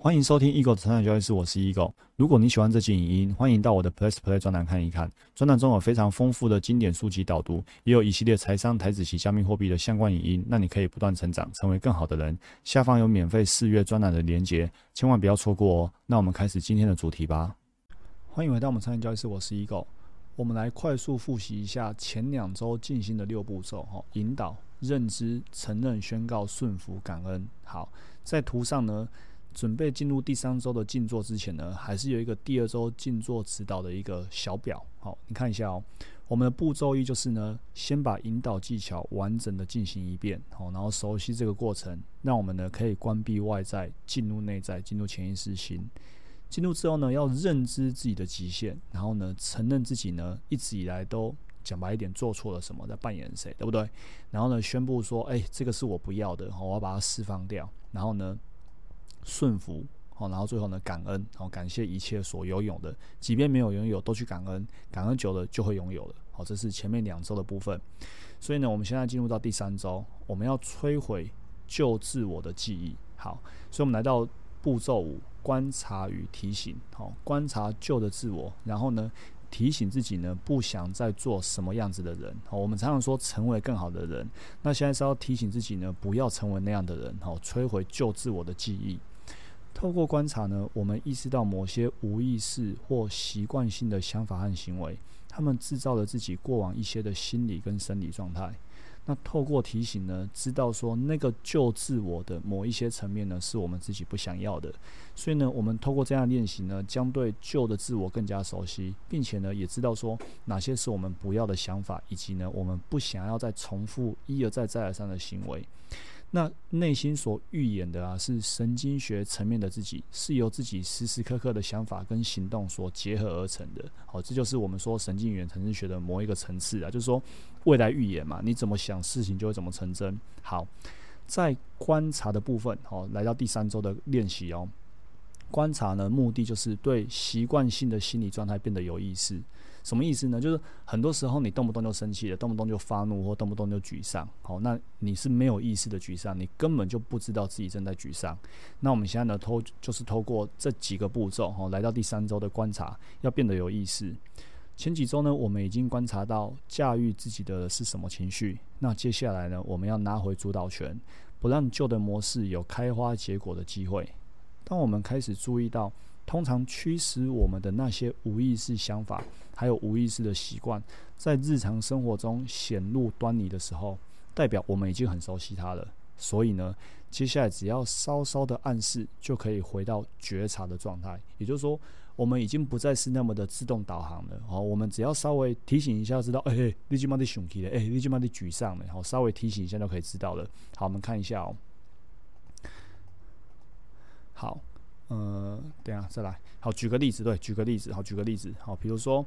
欢迎收听 Eagle 的成长交易室，我是 Eagle。如果你喜欢这期影音，欢迎到我的 Plus Play 专栏看一看。专栏中有非常丰富的经典书籍导读，也有一系列财商、台子及加密货币的相关影音，让你可以不断成长，成为更好的人。下方有免费试阅专栏的连结，千万不要错过哦。那我们开始今天的主题吧。欢迎回到我们成长交易室，我是 Eagle。我们来快速复习一下前两周进行的六步骤：哈，引导、认知、承认、宣告、顺服、感恩。好，在图上呢。准备进入第三周的静坐之前呢，还是有一个第二周静坐指导的一个小表。好，你看一下哦。我们的步骤一就是呢，先把引导技巧完整的进行一遍，好，然后熟悉这个过程，让我们呢可以关闭外在，进入内在，进入潜意识心。进入之后呢，要认知自己的极限，然后呢，承认自己呢一直以来都讲白一点做错了什么，在扮演谁，对不对？然后呢，宣布说，哎，这个是我不要的，好我要把它释放掉。然后呢？顺服，好，然后最后呢，感恩，好，感谢一切所拥有的，即便没有拥有，都去感恩，感恩久了就会拥有了，好，这是前面两周的部分。所以呢，我们现在进入到第三周，我们要摧毁旧自我的记忆，好，所以我们来到步骤五，观察与提醒，好，观察旧的自我，然后呢，提醒自己呢，不想再做什么样子的人，好，我们常常说成为更好的人，那现在是要提醒自己呢，不要成为那样的人，好，摧毁旧自我的记忆。透过观察呢，我们意识到某些无意识或习惯性的想法和行为，他们制造了自己过往一些的心理跟生理状态。那透过提醒呢，知道说那个旧自我的某一些层面呢，是我们自己不想要的。所以呢，我们透过这样练习呢，将对旧的自我更加熟悉，并且呢，也知道说哪些是我们不要的想法，以及呢，我们不想要再重复一而再再而三的行为。那内心所预演的啊，是神经学层面的自己，是由自己时时刻刻的想法跟行动所结合而成的。好，这就是我们说神经元神经学的某一个层次啊，就是说未来预言嘛，你怎么想事情就会怎么成真。好，在观察的部分，好，来到第三周的练习哦。观察呢，目的就是对习惯性的心理状态变得有意识。什么意思呢？就是很多时候你动不动就生气了，动不动就发怒，或动不动就沮丧。好，那你是没有意识的沮丧，你根本就不知道自己正在沮丧。那我们现在呢，透就是透过这几个步骤，哈，来到第三周的观察，要变得有意识。前几周呢，我们已经观察到驾驭自己的是什么情绪。那接下来呢，我们要拿回主导权，不让旧的模式有开花结果的机会。当我们开始注意到，通常驱使我们的那些无意识想法，还有无意识的习惯，在日常生活中显露端倪的时候，代表我们已经很熟悉它了。所以呢，接下来只要稍稍的暗示，就可以回到觉察的状态。也就是说，我们已经不再是那么的自动导航了。好，我们只要稍微提醒一下，知道，哎，你今妈的生气了，哎，你今妈的沮丧了，好，稍微提醒一下就可以知道了。好，我们看一下哦。好，呃，等下再来。好，举个例子，对，举个例子，好，举个例子，好，比如说，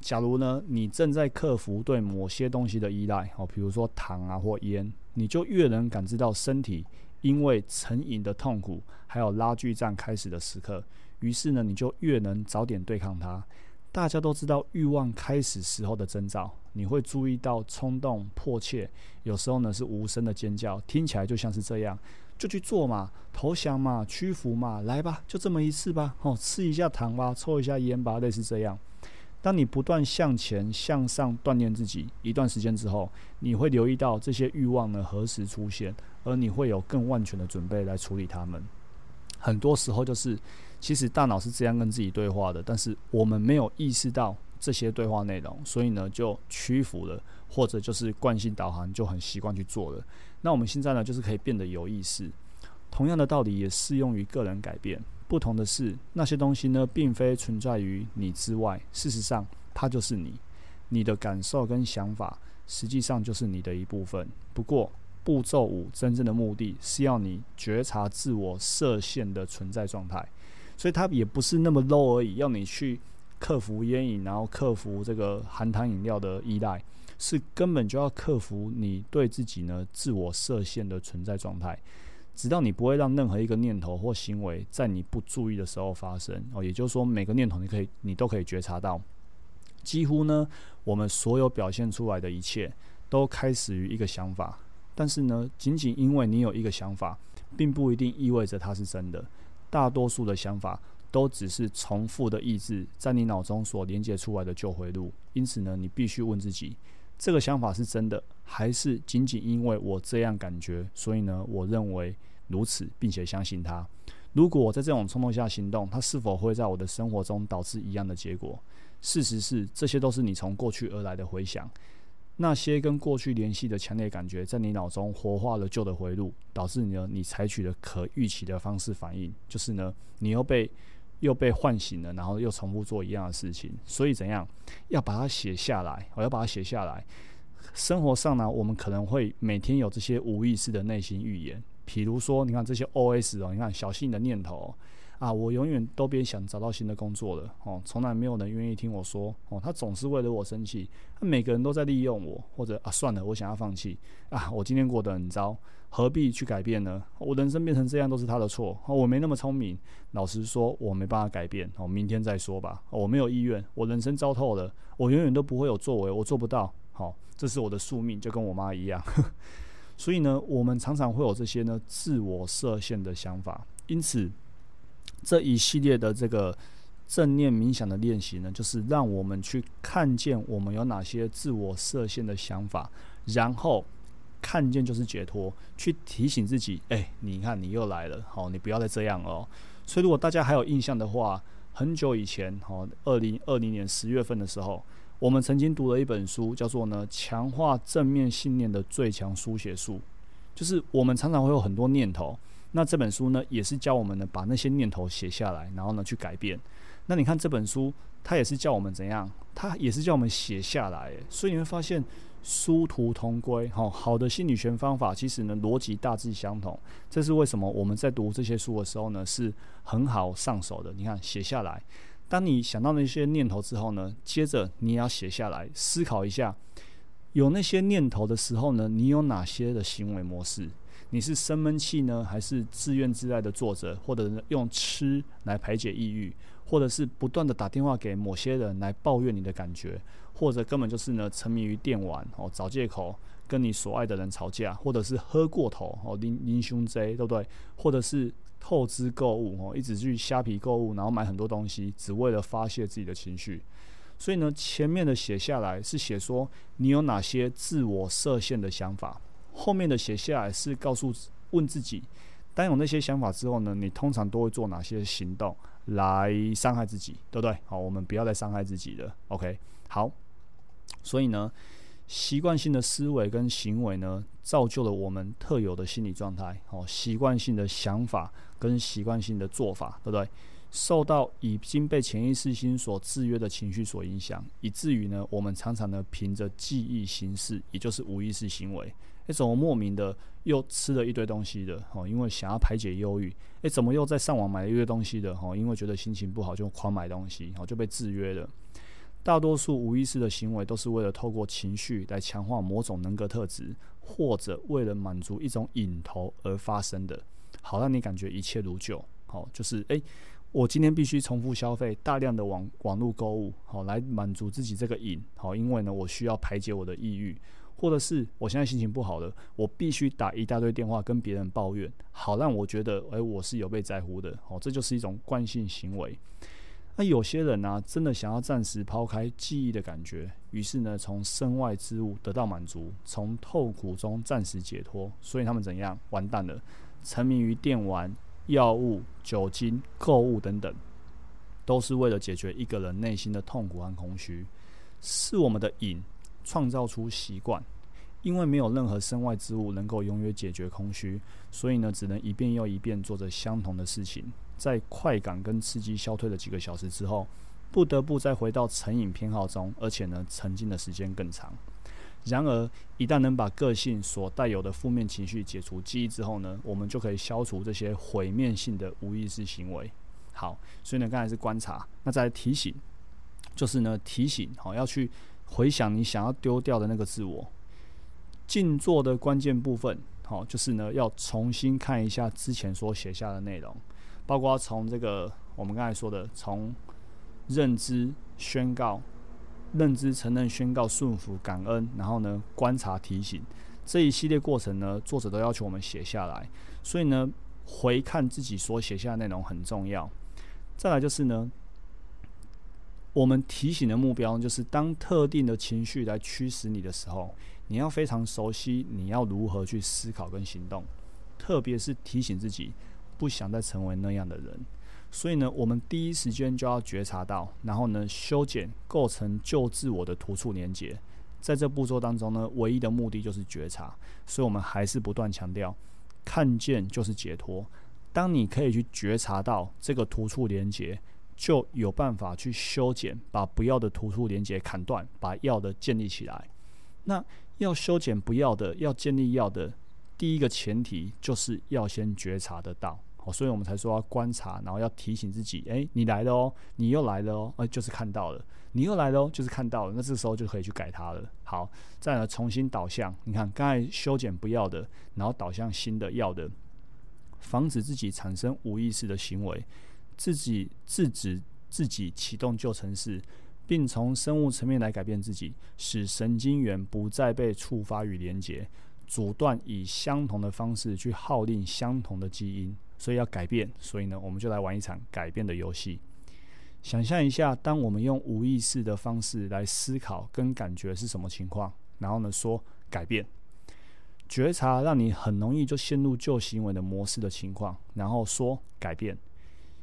假如呢，你正在克服对某些东西的依赖，好，比如说糖啊或烟，你就越能感知到身体因为成瘾的痛苦，还有拉锯战开始的时刻，于是呢，你就越能早点对抗它。大家都知道欲望开始时候的征兆，你会注意到冲动、迫切，有时候呢是无声的尖叫，听起来就像是这样。就去做嘛，投降嘛，屈服嘛，来吧，就这么一次吧，哦，吃一下糖吧，抽一下烟吧，类似这样。当你不断向前向上锻炼自己一段时间之后，你会留意到这些欲望呢何时出现，而你会有更万全的准备来处理它们。很多时候就是，其实大脑是这样跟自己对话的，但是我们没有意识到这些对话内容，所以呢就屈服了，或者就是惯性导航就很习惯去做了。那我们现在呢，就是可以变得有意识。同样的道理也适用于个人改变。不同的是，那些东西呢，并非存在于你之外。事实上，它就是你。你的感受跟想法，实际上就是你的一部分。不过，步骤五真正的目的是要你觉察自我设限的存在状态。所以，它也不是那么 low 而已，要你去克服烟瘾，然后克服这个含糖饮料的依赖。是根本就要克服你对自己呢自我设限的存在状态，直到你不会让任何一个念头或行为在你不注意的时候发生哦。也就是说，每个念头你可以你都可以觉察到，几乎呢我们所有表现出来的一切都开始于一个想法。但是呢，仅仅因为你有一个想法，并不一定意味着它是真的。大多数的想法都只是重复的意志在你脑中所连接出来的旧回路。因此呢，你必须问自己：这个想法是真的，还是仅仅因为我这样感觉，所以呢，我认为如此，并且相信它？如果我在这种冲动下行动，它是否会在我的生活中导致一样的结果？事实是，这些都是你从过去而来的回想。那些跟过去联系的强烈感觉，在你脑中活化了旧的回路，导致你呢，你采取了可预期的方式反应，就是呢，你又被又被唤醒了，然后又重复做一样的事情。所以怎样，要把它写下来，我要把它写下来。生活上呢，我们可能会每天有这些无意识的内心预言，比如说，你看这些 OS 哦，你看小心你的念头。啊，我永远都别想找到新的工作了哦，从来没有人愿意听我说哦，他总是为了我生气，他每个人都在利用我，或者啊，算了，我想要放弃啊，我今天过得很糟，何必去改变呢？我人生变成这样都是他的错，我没那么聪明，老实说，我没办法改变哦，明天再说吧，我没有意愿，我人生糟透了，我永远都不会有作为，我做不到，好，这是我的宿命，就跟我妈一样，所以呢，我们常常会有这些呢自我设限的想法，因此。这一系列的这个正念冥想的练习呢，就是让我们去看见我们有哪些自我设限的想法，然后看见就是解脱，去提醒自己：哎，你看你又来了，好，你不要再这样哦。所以，如果大家还有印象的话，很久以前，哈，二零二零年十月份的时候，我们曾经读了一本书，叫做呢《强化正面信念的最强书写术》，就是我们常常会有很多念头。那这本书呢，也是教我们呢，把那些念头写下来，然后呢去改变。那你看这本书，它也是教我们怎样，它也是叫我们写下来。所以你会发现殊途同归。哈，好的心理学方法其实呢逻辑大致相同。这是为什么我们在读这些书的时候呢是很好上手的。你看写下来，当你想到那些念头之后呢，接着你也要写下来，思考一下，有那些念头的时候呢，你有哪些的行为模式？你是生闷气呢，还是自怨自艾的作者，或者用吃来排解抑郁，或者是不断的打电话给某些人来抱怨你的感觉，或者根本就是呢沉迷于电玩哦，找借口跟你所爱的人吵架，或者是喝过头哦，拎拎胸贼，对不对？或者是透支购物哦，一直去虾皮购物，然后买很多东西，只为了发泄自己的情绪。所以呢，前面的写下来是写说你有哪些自我设限的想法。后面的写下来是告诉问自己，当有那些想法之后呢，你通常都会做哪些行动来伤害自己，对不对？好，我们不要再伤害自己了。OK，好。所以呢，习惯性的思维跟行为呢，造就了我们特有的心理状态。好，习惯性的想法跟习惯性的做法，对不对？受到已经被潜意识心所制约的情绪所影响，以至于呢，我们常常呢，凭着记忆行事，也就是无意识行为。诶，怎么莫名的又吃了一堆东西的？哦，因为想要排解忧郁。诶，怎么又在上网买了一堆东西的？哦，因为觉得心情不好就狂买东西，哦，就被制约了。大多数无意识的行为都是为了透过情绪来强化某种人格特质，或者为了满足一种瘾头而发生的，好让你感觉一切如旧。好，就是诶，我今天必须重复消费大量的网网络购物，好来满足自己这个瘾。好，因为呢，我需要排解我的抑郁。或者是我现在心情不好了，我必须打一大堆电话跟别人抱怨，好让我觉得，诶，我是有被在乎的，哦，这就是一种惯性行为。那有些人呢，真的想要暂时抛开记忆的感觉，于是呢，从身外之物得到满足，从痛苦中暂时解脱，所以他们怎样？完蛋了，沉迷于电玩、药物、酒精、购物等等，都是为了解决一个人内心的痛苦和空虚，是我们的瘾。创造出习惯，因为没有任何身外之物能够永远解决空虚，所以呢，只能一遍又一遍做着相同的事情。在快感跟刺激消退了几个小时之后，不得不再回到成瘾偏好中，而且呢，沉浸的时间更长。然而，一旦能把个性所带有的负面情绪解除记忆之后呢，我们就可以消除这些毁灭性的无意识行为。好，所以呢，刚才是观察，那再提醒，就是呢，提醒好要去。回想你想要丢掉的那个自我，静坐的关键部分，好，就是呢要重新看一下之前所写下的内容，包括从这个我们刚才说的，从认知宣告、认知承认、宣告、顺服、感恩，然后呢观察、提醒这一系列过程呢，作者都要求我们写下来。所以呢，回看自己所写下的内容很重要。再来就是呢，我们提醒的目标就是，当特定的情绪来驱使你的时候，你要非常熟悉你要如何去思考跟行动，特别是提醒自己不想再成为那样的人。所以呢，我们第一时间就要觉察到，然后呢，修剪构成旧自我的突触连接。在这步骤当中呢，唯一的目的就是觉察。所以我们还是不断强调，看见就是解脱。当你可以去觉察到这个突触连接，就有办法去修剪，把不要的突出连接砍断，把要的建立起来。那要修剪不要的，要建立要的，第一个前提就是要先觉察得到。好，所以我们才说要观察，然后要提醒自己：诶，你来了哦，你又来了哦，诶，就是看到了，你又来了哦，就是看到了。那这时候就可以去改它了。好，再来重新导向。你看，刚才修剪不要的，然后导向新的要的。防止自己产生无意识的行为，自己制止自己启动旧程式，并从生物层面来改变自己，使神经元不再被触发与连接，阻断以相同的方式去号令相同的基因。所以要改变，所以呢，我们就来玩一场改变的游戏。想象一下，当我们用无意识的方式来思考跟感觉是什么情况，然后呢说改变。觉察让你很容易就陷入旧行为的模式的情况，然后说改变。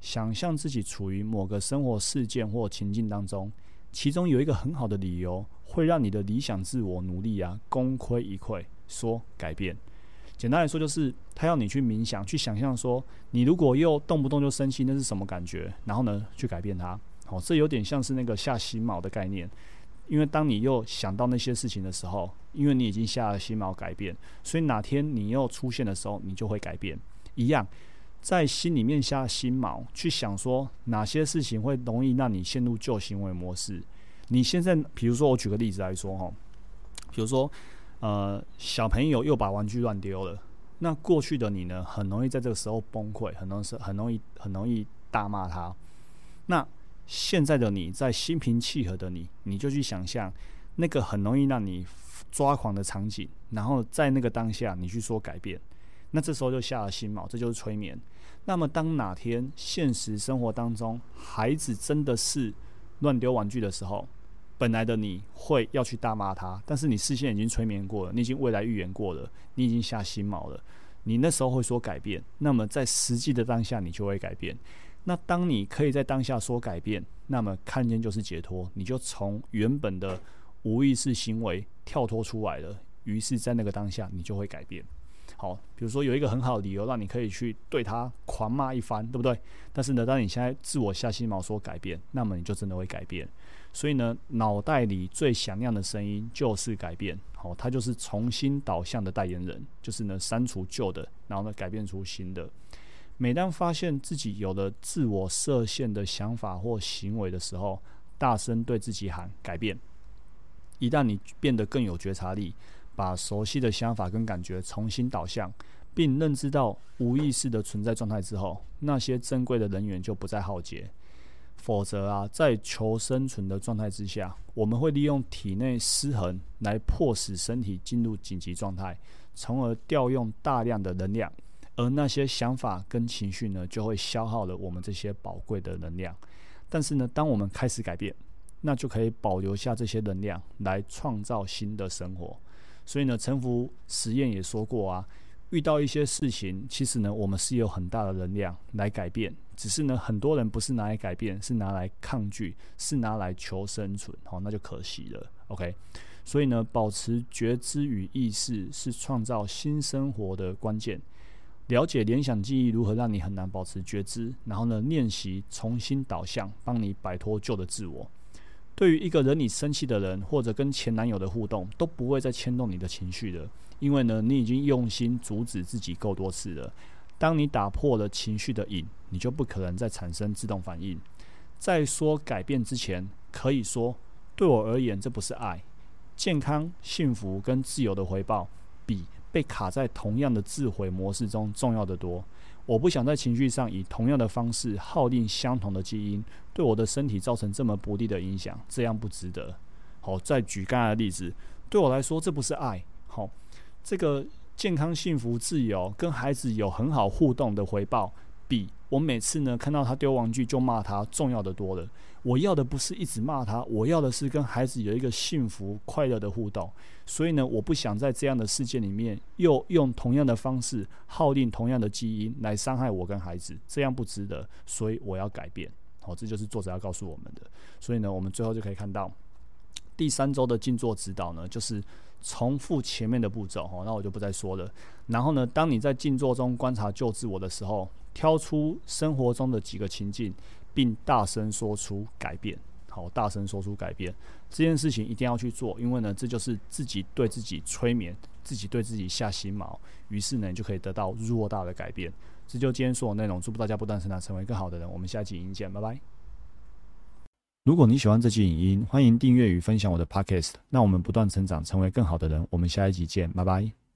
想象自己处于某个生活事件或情境当中，其中有一个很好的理由会让你的理想自我努力啊功亏一篑。说改变，简单来说就是他要你去冥想，去想象说你如果又动不动就生气，那是什么感觉？然后呢去改变它。好，这有点像是那个下心锚的概念。因为当你又想到那些事情的时候，因为你已经下了心锚改变，所以哪天你又出现的时候，你就会改变。一样，在心里面下心锚，去想说哪些事情会容易让你陷入旧行为模式。你现在，比如说我举个例子来说哈，比如说呃小朋友又把玩具乱丢了，那过去的你呢，很容易在这个时候崩溃，很容易很容易很容易大骂他。那现在的你在心平气和的你，你就去想象那个很容易让你抓狂的场景，然后在那个当下你去说改变，那这时候就下了心锚，这就是催眠。那么当哪天现实生活当中孩子真的是乱丢玩具的时候，本来的你会要去大骂他，但是你事先已经催眠过了，你已经未来预言过了，你已经下心锚了，你那时候会说改变，那么在实际的当下你就会改变。那当你可以在当下说改变，那么看见就是解脱，你就从原本的无意识行为跳脱出来了。于是，在那个当下，你就会改变。好，比如说有一个很好的理由，让你可以去对他狂骂一番，对不对？但是呢，当你现在自我下心毛说改变，那么你就真的会改变。所以呢，脑袋里最响亮的声音就是改变。好，它就是重新导向的代言人，就是呢删除旧的，然后呢改变出新的。每当发现自己有了自我设限的想法或行为的时候，大声对自己喊“改变”。一旦你变得更有觉察力，把熟悉的想法跟感觉重新导向，并认知到无意识的存在状态之后，那些珍贵的人员就不再耗竭。否则啊，在求生存的状态之下，我们会利用体内失衡来迫使身体进入紧急状态，从而调用大量的能量。而那些想法跟情绪呢，就会消耗了我们这些宝贵的能量。但是呢，当我们开始改变，那就可以保留下这些能量来创造新的生活。所以呢，沉浮实验也说过啊，遇到一些事情，其实呢，我们是有很大的能量来改变。只是呢，很多人不是拿来改变，是拿来抗拒，是拿来求生存。好，那就可惜了。OK，所以呢，保持觉知与意识是创造新生活的关键。了解联想记忆如何让你很难保持觉知，然后呢，练习重新导向，帮你摆脱旧的自我。对于一个惹你生气的人，或者跟前男友的互动，都不会再牵动你的情绪的，因为呢，你已经用心阻止自己够多次了。当你打破了情绪的瘾，你就不可能再产生自动反应。在说改变之前，可以说：对我而言，这不是爱。健康、幸福跟自由的回报，比。被卡在同样的自毁模式中重要的多。我不想在情绪上以同样的方式耗尽相同的基因，对我的身体造成这么不利的影响，这样不值得。好，再举刚才的例子，对我来说这不是爱。好，这个健康、幸福、自由，跟孩子有很好互动的回报，比我每次呢看到他丢玩具就骂他重要的多了。我要的不是一直骂他，我要的是跟孩子有一个幸福快乐的互动。所以呢，我不想在这样的世界里面又用同样的方式耗尽同样的基因来伤害我跟孩子，这样不值得。所以我要改变。好，这就是作者要告诉我们的。所以呢，我们最后就可以看到第三周的静坐指导呢，就是重复前面的步骤。哈，那我就不再说了。然后呢，当你在静坐中观察救自我的时候，挑出生活中的几个情境。并大声说出改变，好，大声说出改变这件事情一定要去做，因为呢，这就是自己对自己催眠，自己对自己下心锚，于是呢，你就可以得到偌大的改变。这就今天所有内容，祝福大家不断成长，成为更好的人。我们下期影音见，拜拜。如果你喜欢这期影音，欢迎订阅与分享我的 podcast，让我们不断成长，成为更好的人。我们下一集见，拜拜。